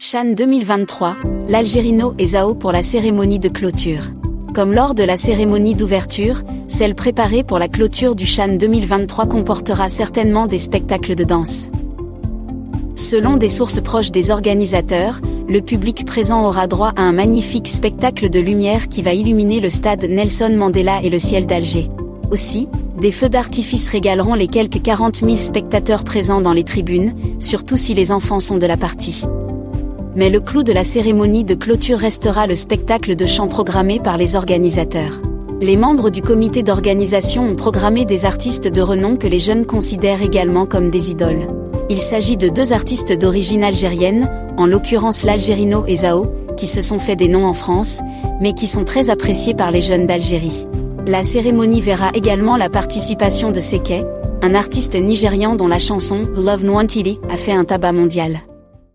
Chan 2023, l'Algérino et Zao pour la cérémonie de clôture. Comme lors de la cérémonie d'ouverture, celle préparée pour la clôture du Chan 2023 comportera certainement des spectacles de danse. Selon des sources proches des organisateurs, le public présent aura droit à un magnifique spectacle de lumière qui va illuminer le stade Nelson Mandela et le ciel d'Alger. Aussi, des feux d'artifice régaleront les quelques 40 000 spectateurs présents dans les tribunes, surtout si les enfants sont de la partie mais le clou de la cérémonie de clôture restera le spectacle de chant programmé par les organisateurs. Les membres du comité d'organisation ont programmé des artistes de renom que les jeunes considèrent également comme des idoles. Il s'agit de deux artistes d'origine algérienne, en l'occurrence l'Algérino et Zao, qui se sont fait des noms en France, mais qui sont très appréciés par les jeunes d'Algérie. La cérémonie verra également la participation de Seke, un artiste nigérian dont la chanson Love Nwantili a fait un tabac mondial.